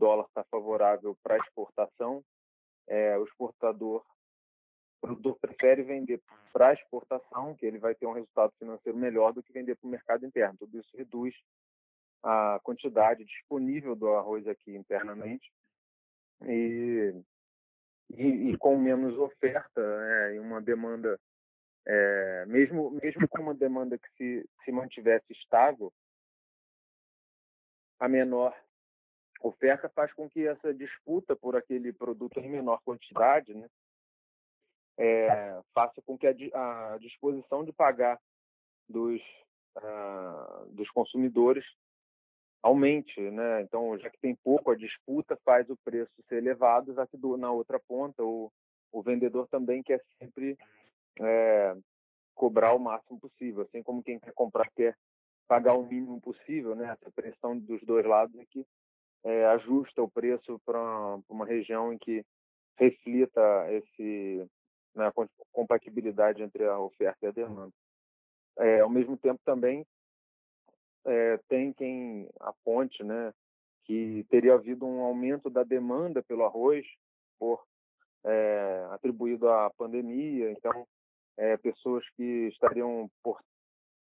dólar está favorável para exportação, é, o exportador o produtor prefere vender para exportação, que ele vai ter um resultado financeiro melhor do que vender para o mercado interno. Tudo isso reduz a quantidade disponível do arroz aqui internamente e, e, e com menos oferta né, e uma demanda, é, mesmo, mesmo com uma demanda que se, se mantivesse estável, a menor oferta faz com que essa disputa por aquele produto em menor quantidade né, é, faça com que a, a disposição de pagar dos, uh, dos consumidores aumente, né? Então, já que tem pouco, a disputa faz o preço ser elevado, já que do, na outra ponta o, o vendedor também quer sempre é, cobrar o máximo possível, assim como quem quer comprar quer pagar o mínimo possível, né? Essa pressão dos dois lados é que é, ajusta o preço para uma região em que reflita esse né, compatibilidade entre a oferta e a demanda. É, ao mesmo tempo também é, tem quem aponte né, que teria havido um aumento da demanda pelo arroz por é, atribuído à pandemia, então pessoas que estariam por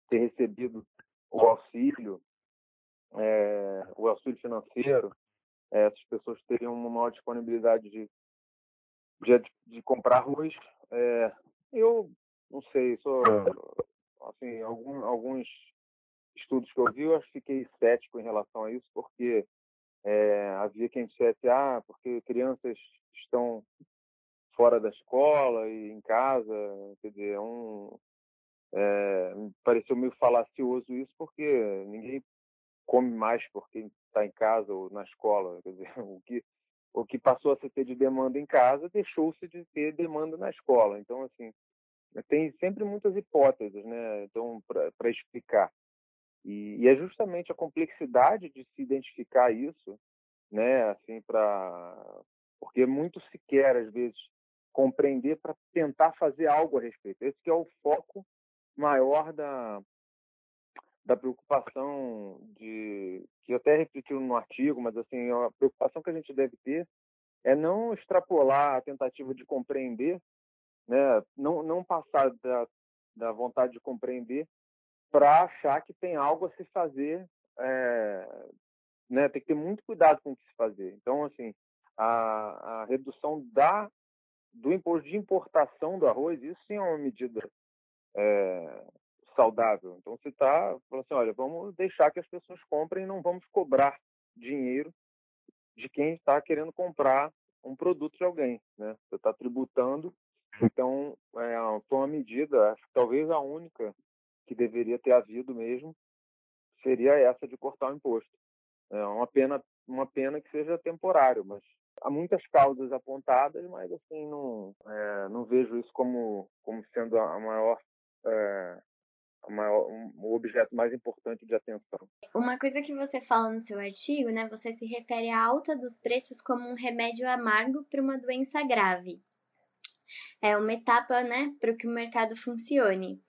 ter recebido o auxílio, é, o auxílio financeiro, é, essas pessoas teriam uma maior disponibilidade de, de, de comprar arroz. É, eu não sei, sou assim, algum, alguns estudos que eu vi, eu fiquei cético em relação a isso, porque é, havia quem dissesse, ah, porque crianças estão fora da escola e em casa, quer dizer, é um, é, pareceu meio falacioso isso, porque ninguém come mais porque está em casa ou na escola, quer dizer, o que o que passou a se ter de demanda em casa deixou-se de ter demanda na escola. Então, assim, tem sempre muitas hipóteses, né? Então, para explicar. E, e, é justamente a complexidade de se identificar isso, né? Assim, para porque muito se quer às vezes compreender para tentar fazer algo a respeito. Esse que é o foco maior da da preocupação de que até refletiu no artigo, mas assim a preocupação que a gente deve ter é não extrapolar a tentativa de compreender, né? Não não passar da, da vontade de compreender para achar que tem algo a se fazer, é, né? Tem que ter muito cuidado com o que se fazer. Então, assim, a, a redução da do imposto de importação do arroz, isso sim é uma medida é, saudável. Então, você está falando assim, olha, vamos deixar que as pessoas comprem e não vamos cobrar dinheiro de quem está querendo comprar um produto de alguém, né? Você está tributando, então é, uma medida, acho que talvez a única que deveria ter havido mesmo seria essa de cortar o imposto. É uma pena, uma pena que seja temporário, mas há muitas causas apontadas, mas assim não, é, não vejo isso como como sendo a maior é, maior, um, o objeto mais importante de atenção. Uma coisa que você fala no seu artigo, né, você se refere à alta dos preços como um remédio amargo para uma doença grave. É uma etapa, né, para que o mercado funcione.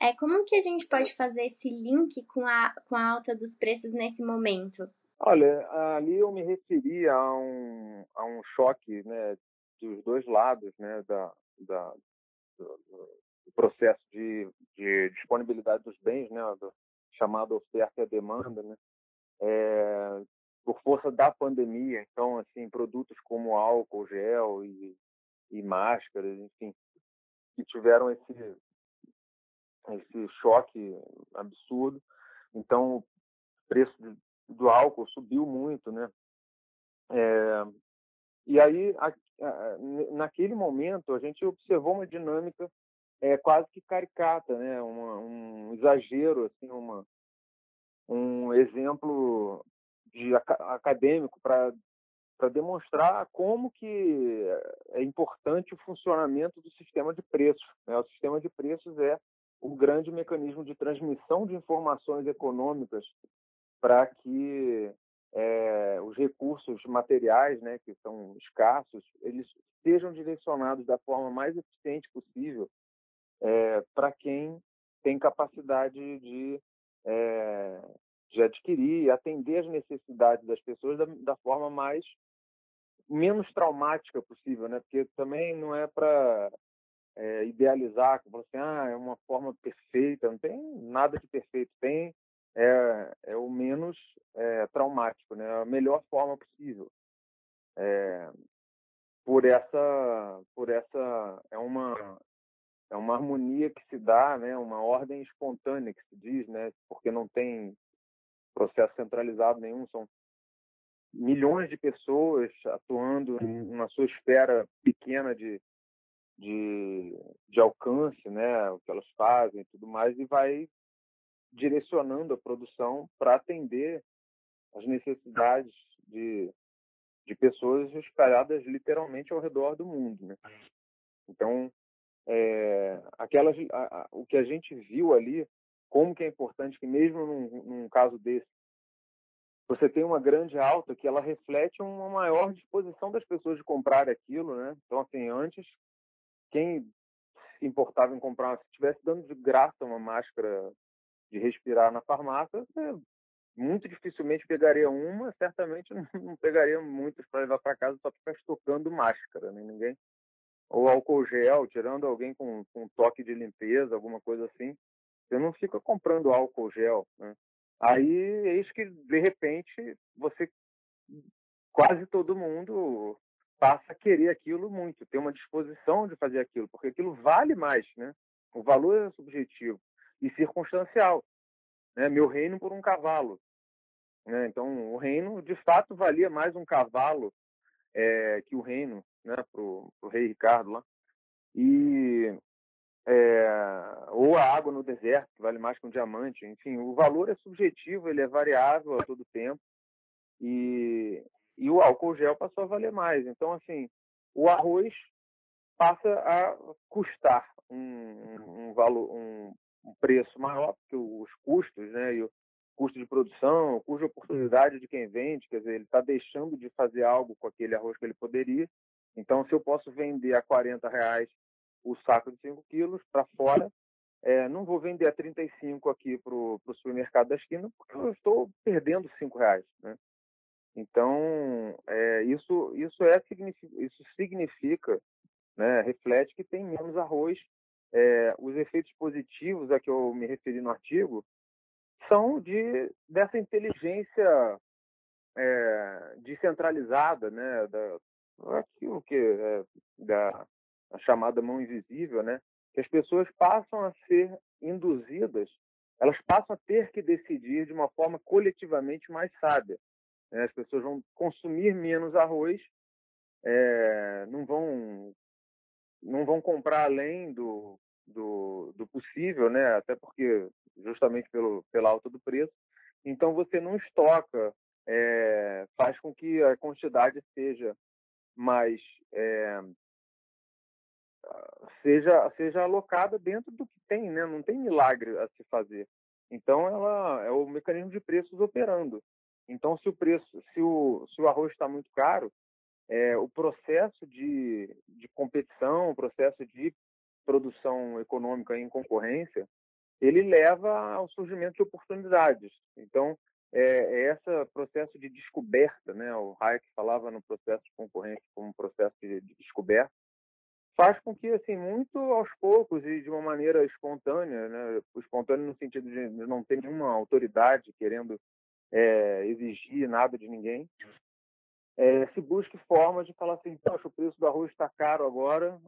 É, como que a gente pode fazer esse link com a, com a alta dos preços nesse momento? Olha, ali eu me referi a um, a um choque né, dos dois lados né, da, da, do, do processo de, de, disponibilidade dos bens, né, do chamado oferta e demanda, né, é, por força da pandemia. Então, assim, produtos como álcool, gel e, e máscaras, enfim, que tiveram esse esse choque absurdo. Então, o preço do álcool subiu muito, né? É, e aí, a, a, naquele momento, a gente observou uma dinâmica é, quase que caricata, né? Uma, um exagero, assim, uma, um exemplo de acadêmico para para demonstrar como que é importante o funcionamento do sistema de preços. Né? O sistema de preços é o grande mecanismo de transmissão de informações econômicas para que é, os recursos materiais, né, que são escassos, eles sejam direcionados da forma mais eficiente possível é, para quem tem capacidade de, é, de adquirir atender as necessidades das pessoas da, da forma mais menos traumática possível, né? Porque também não é para é, idealizar, como assim, ah, é uma forma perfeita, não tem nada de perfeito, tem é, é o menos é, traumático, né? A melhor forma possível. É, por essa, por essa é uma é uma harmonia que se dá, né? Uma ordem espontânea que se diz, né? Porque não tem processo centralizado nenhum, são milhões de pessoas atuando na sua esfera pequena de, de, de alcance, né, o que elas fazem e tudo mais, e vai direcionando a produção para atender as necessidades de, de pessoas espalhadas literalmente ao redor do mundo. Né? Então, é, aquelas, a, a, o que a gente viu ali, como que é importante que mesmo num, num caso desse, você tem uma grande alta que ela reflete uma maior disposição das pessoas de comprar aquilo, né? Então, assim, antes, quem se importava em comprar, se estivesse dando de graça uma máscara de respirar na farmácia, muito dificilmente pegaria uma, certamente não pegaria muitas para levar para casa só para ficar estocando máscara, né? Ninguém ou álcool gel, tirando alguém com, com um toque de limpeza, alguma coisa assim, você não fica comprando álcool gel, né? Aí, eis que, de repente, você, quase todo mundo passa a querer aquilo muito, ter uma disposição de fazer aquilo, porque aquilo vale mais, né? O valor é subjetivo e circunstancial. Né? Meu reino por um cavalo. Né? Então, o reino, de fato, valia mais um cavalo é, que o reino, né? Para o rei Ricardo lá. E é, ou a água no deserto, que vale mais que um diamante. Enfim, o valor é subjetivo, ele é variável a todo tempo. E, e o álcool gel passou a valer mais. Então, assim, o arroz passa a custar um, um valor, um, um, preço maior, porque os custos, né, e o custo de produção, o custo de oportunidade de quem vende, quer dizer, ele está deixando de fazer algo com aquele arroz que ele poderia. Então, se eu posso vender a 40 reais o saco de 5 quilos para fora. É, não vou vender a 35 aqui para o supermercado da esquina, porque eu estou perdendo 5 reais. Né? Então, é, isso, isso, é, isso significa, né, reflete que tem menos arroz. É, os efeitos positivos a que eu me referi no artigo são de, dessa inteligência é, descentralizada, né, da, aquilo que é, da a chamada mão invisível, né? Que as pessoas passam a ser induzidas, elas passam a ter que decidir de uma forma coletivamente mais sábia. Né? As pessoas vão consumir menos arroz, é, não vão não vão comprar além do, do, do, possível, né? Até porque justamente pelo pela alta do preço. Então você não estoca, é, faz com que a quantidade seja mais é, seja seja alocada dentro do que tem, né? Não tem milagre a se fazer. Então ela é o mecanismo de preços operando. Então se o preço, se o se o arroz está muito caro, é, o processo de, de competição, o processo de produção econômica em concorrência, ele leva ao surgimento de oportunidades. Então é, é esse processo de descoberta, né? O Hayek falava no processo de concorrência como um processo de, de descoberta faz com que, assim, muito aos poucos e de uma maneira espontânea, né, espontâneo no sentido de não ter nenhuma autoridade querendo é, exigir nada de ninguém, é, se busque formas de falar assim, poxa, o preço do arroz está caro agora,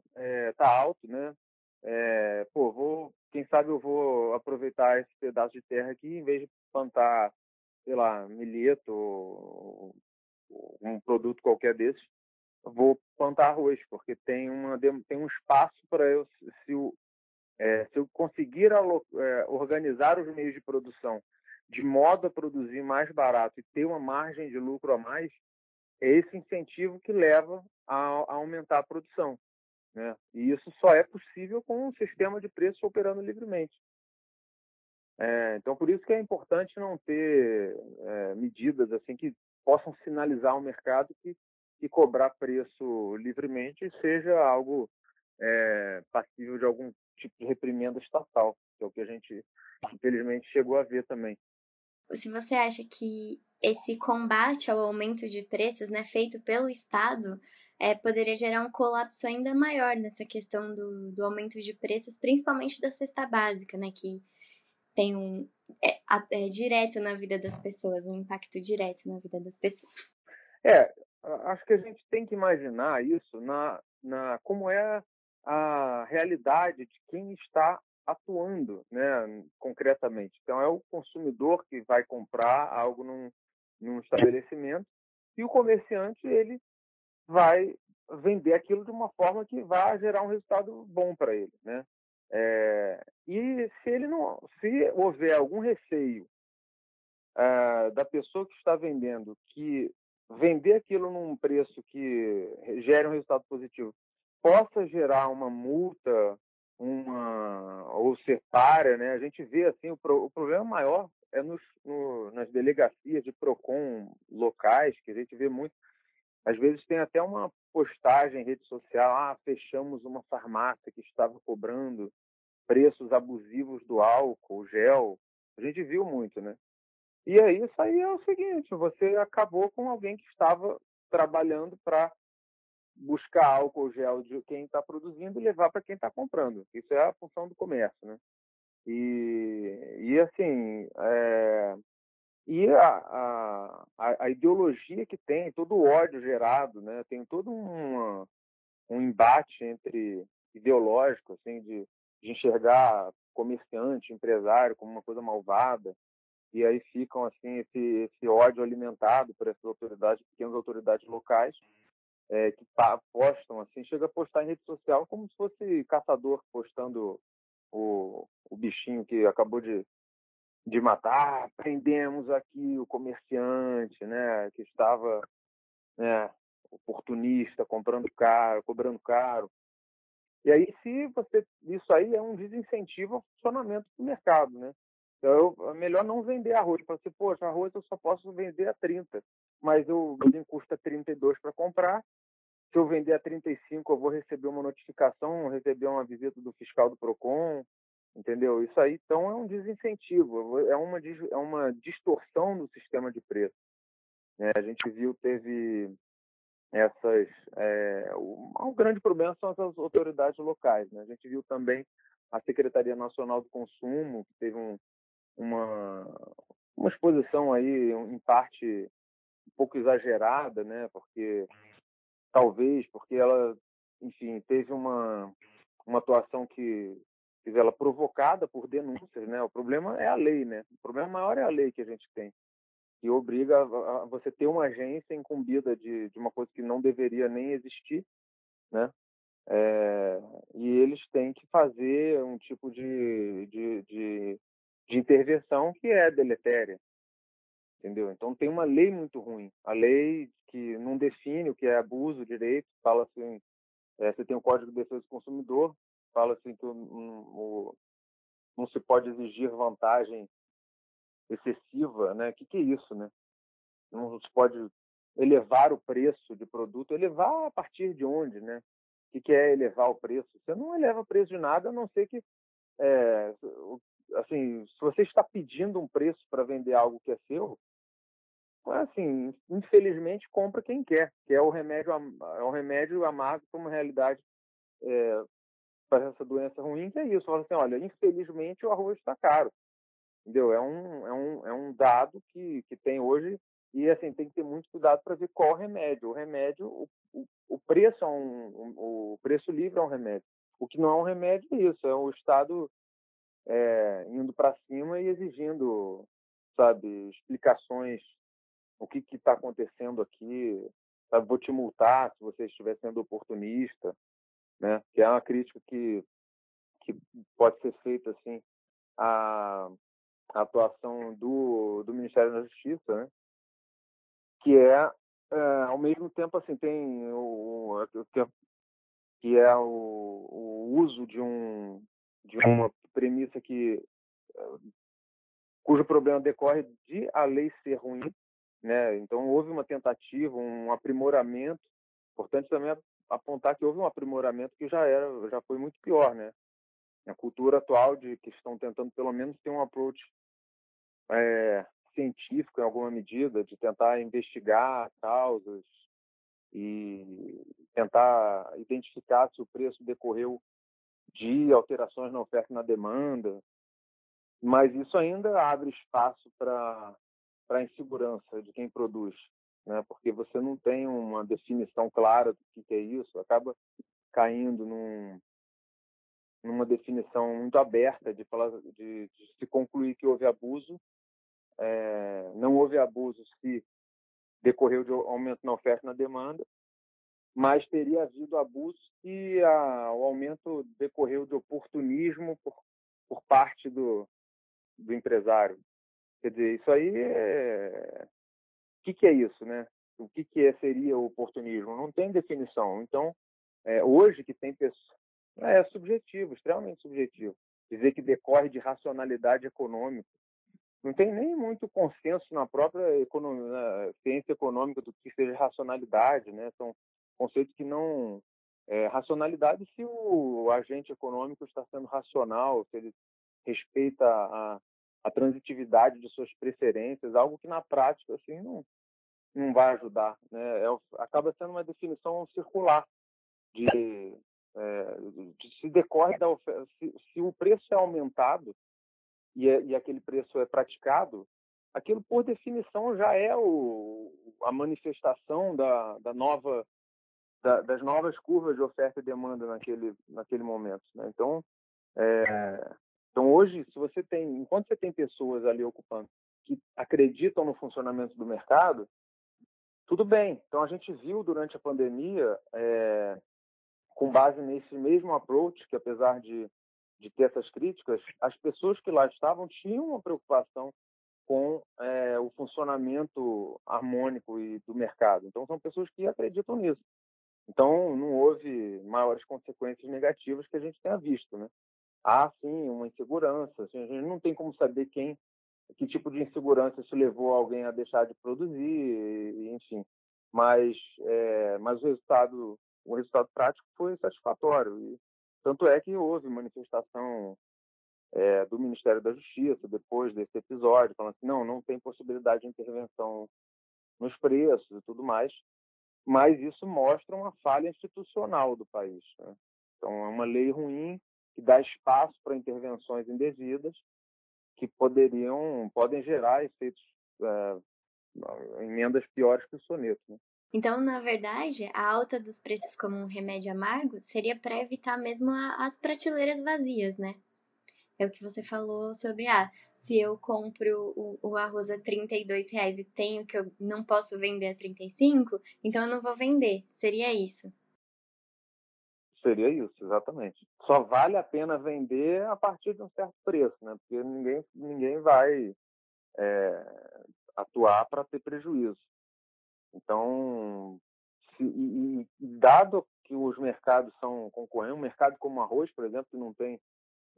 está é, alto, né? É, pô, vou, quem sabe eu vou aproveitar esse pedaço de terra aqui, em vez de plantar, sei lá, milheto, um produto qualquer desses, vou plantar arroz, porque tem, uma, tem um espaço para eu, se, é, se eu conseguir alo, é, organizar os meios de produção de modo a produzir mais barato e ter uma margem de lucro a mais, é esse incentivo que leva a, a aumentar a produção. Né? E isso só é possível com um sistema de preços operando livremente. É, então, por isso que é importante não ter é, medidas assim que possam sinalizar ao mercado que e cobrar preço livremente seja algo é, passível de algum tipo de reprimenda estatal, que é o que a gente, infelizmente, chegou a ver também. se você acha que esse combate ao aumento de preços, né, feito pelo Estado, é, poderia gerar um colapso ainda maior nessa questão do, do aumento de preços, principalmente da cesta básica, né, que tem um é, é, direto na vida das pessoas, um impacto direto na vida das pessoas. É, acho que a gente tem que imaginar isso na, na como é a realidade de quem está atuando, né, concretamente. Então é o consumidor que vai comprar algo num, num estabelecimento e o comerciante ele vai vender aquilo de uma forma que vai gerar um resultado bom para ele, né? É, e se ele não, se houver algum receio uh, da pessoa que está vendendo que vender aquilo num preço que gere um resultado positivo possa gerar uma multa, uma ou separa, né? A gente vê assim o, pro, o problema maior é nos, no, nas delegacias de Procon locais que a gente vê muito às vezes tem até uma postagem em rede social, ah, fechamos uma farmácia que estava cobrando preços abusivos do álcool, gel. A gente viu muito, né? E aí isso aí é o seguinte, você acabou com alguém que estava trabalhando para buscar álcool gel de quem está produzindo e levar para quem está comprando. Isso é a função do comércio, né? E, e assim, é, e a, a, a, ideologia que tem, todo o ódio gerado, né? Tem todo um, um embate entre ideológico, assim, de, de enxergar comerciante, empresário como uma coisa malvada, e aí ficam assim esse, esse ódio alimentado por essas autoridades, pequenas autoridades locais, é, que postam assim, chega a postar em rede social como se fosse caçador postando o, o bichinho que acabou de de matar, prendemos aqui o comerciante, né, que estava, né, oportunista, comprando caro, cobrando caro. E aí, se você, isso aí é um desincentivo ao funcionamento do mercado, né? Então, é melhor não vender arroz. Para você, poxa, arroz eu só posso vender a 30, mas o meu custa 32 para comprar. Se eu vender a 35, eu vou receber uma notificação, receber uma visita do fiscal do Procon, entendeu? Isso aí, então, é um desincentivo, é uma, é uma distorção do sistema de preço. É, a gente viu, teve essas... É, o, grande problema são essas autoridades locais. Né? A gente viu também a Secretaria Nacional do Consumo, que teve um, uma, uma exposição aí, em parte, um pouco exagerada, né? porque talvez porque ela, enfim, teve uma, uma atuação que dizer, ela provocada por denúncias, né? O problema é a lei, né? O problema maior é a lei que a gente tem, que obriga a, você ter uma agência incumbida de, de uma coisa que não deveria nem existir, né? É, e eles têm que fazer um tipo de, de, de, de intervenção que é deletéria, entendeu? Então tem uma lei muito ruim, a lei que não define o que é abuso, direito, fala assim, é, você tem o Código de Defesa do Consumidor, fala assim que o, o, não se pode exigir vantagem excessiva, né? O que, que é isso, né? Não se pode elevar o preço de produto. Elevar a partir de onde, né? O que, que é elevar o preço? Você não eleva o preço de nada, a não ser que, é, assim, se você está pedindo um preço para vender algo que é seu, assim, infelizmente compra quem quer, que é o remédio, é o remédio amargo para uma realidade é, para essa doença ruim, que é isso. Fala assim, olha, infelizmente o arroz está caro. Entendeu? É um, é um, é um dado que, que tem hoje e assim tem que ter muito cuidado para ver qual remédio. O remédio, o, o, o preço é um, o, preço livre é um remédio. O que não é um remédio é isso, é o Estado é, indo para cima e exigindo, sabe, explicações o que está acontecendo aqui, sabe, vou te multar se você estiver sendo oportunista, né? Que é uma crítica que que pode ser feita assim à, atuação do, do Ministério da Justiça, né? Que é, é ao mesmo tempo assim tem o, que é o, o uso de um de uma premissa que cujo problema decorre de a lei ser ruim, né? Então houve uma tentativa, um aprimoramento. Importante também apontar que houve um aprimoramento que já era, já foi muito pior, né? A cultura atual de que estão tentando pelo menos ter um approach é, científico em alguma medida, de tentar investigar causas e tentar identificar se o preço decorreu de alterações na oferta e na demanda, mas isso ainda abre espaço para a insegurança de quem produz, né? porque você não tem uma definição clara do que, é isso, acaba caindo num, numa definição muito aberta de, falar, de, de se concluir que houve abuso. É, não houve abuso se decorreu de aumento na oferta e na demanda, mas teria havido abuso se a, o aumento decorreu de oportunismo por, por parte do, do empresário. Quer dizer, isso aí é... O que, que é isso, né? O que, que é, seria o oportunismo? Não tem definição. Então, é, hoje que tem pessoas... É subjetivo, extremamente subjetivo. Dizer que decorre de racionalidade econômica. Não tem nem muito consenso na própria economia, na ciência econômica do que seja racionalidade, né? São conceitos que não... É, racionalidade se o agente econômico está sendo racional, se ele respeita a, a transitividade de suas preferências, algo que na prática assim não não vai ajudar, né? É, acaba sendo uma definição circular de, é, se decorre da se, se, o preço é aumentado e, é, e aquele preço é praticado, aquilo por definição já é o, a manifestação da, da nova da, das novas curvas de oferta e demanda naquele naquele momento, né? Então é, então, hoje, se você tem, enquanto você tem pessoas ali ocupando que acreditam no funcionamento do mercado, tudo bem. Então, a gente viu durante a pandemia, é, com base nesse mesmo approach, que apesar de, de ter essas críticas, as pessoas que lá estavam tinham uma preocupação com é, o funcionamento harmônico e do mercado. Então, são pessoas que acreditam nisso. Então, não houve maiores consequências negativas que a gente tenha visto, né? há sim uma insegurança. Assim, a gente não tem como saber quem, que tipo de insegurança isso levou alguém a deixar de produzir, enfim. Mas, é, mas o resultado, o resultado prático foi satisfatório. E, tanto é que houve manifestação é, do Ministério da Justiça depois desse episódio, falando assim, não, não tem possibilidade de intervenção nos preços e tudo mais. Mas isso mostra uma falha institucional do país. Né? Então, é uma lei ruim que dá espaço para intervenções indevidas que poderiam podem gerar efeitos é, emendas piores que o soneto. Né? Então, na verdade, a alta dos preços como um remédio amargo seria para evitar mesmo a, as prateleiras vazias, né? É o que você falou sobre, ah, se eu compro o, o arroz a 32 reais e tenho que eu não posso vender a 35, então eu não vou vender. Seria isso. Seria isso, exatamente. Só vale a pena vender a partir de um certo preço, né? Porque ninguém, ninguém vai é, atuar para ter prejuízo. Então, se, e, e, dado que os mercados são concorrentes, um mercado como o arroz, por exemplo, que não tem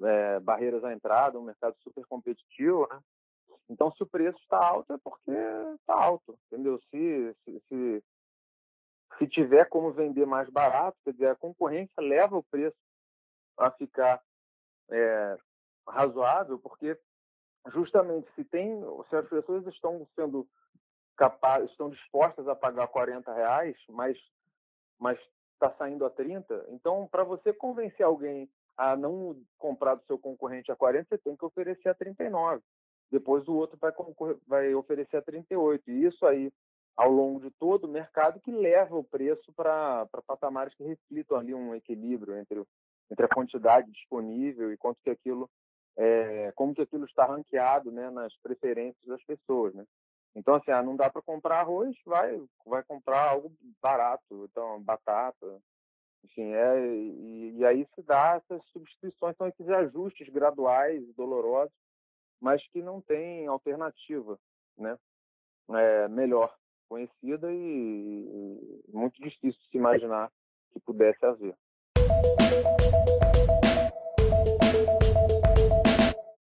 é, barreiras à entrada, um mercado super competitivo, né? Então, se o preço está alto, é porque está alto, entendeu? Se, se, se, se tiver como vender mais barato, quer dizer, a concorrência leva o preço a ficar é, razoável, porque justamente se tem, se as pessoas estão sendo estão dispostas a pagar 40 reais, mas mas está saindo a 30, então para você convencer alguém a não comprar do seu concorrente a 40, você tem que oferecer a 39. Depois o outro vai, vai oferecer a 38. E isso aí ao longo de todo o mercado que leva o preço para patamares que reflitam ali um equilíbrio entre, entre a quantidade disponível e quanto que aquilo é, como que aquilo está ranqueado né, nas preferências das pessoas. Né? Então, assim, ah, não dá para comprar arroz, vai, vai comprar algo barato, então, batata, enfim, é, e, e aí se dá essas substituições, são esses ajustes graduais, dolorosos, mas que não tem alternativa, né, é, melhor conhecida e, muito difícil se imaginar que pudesse haver.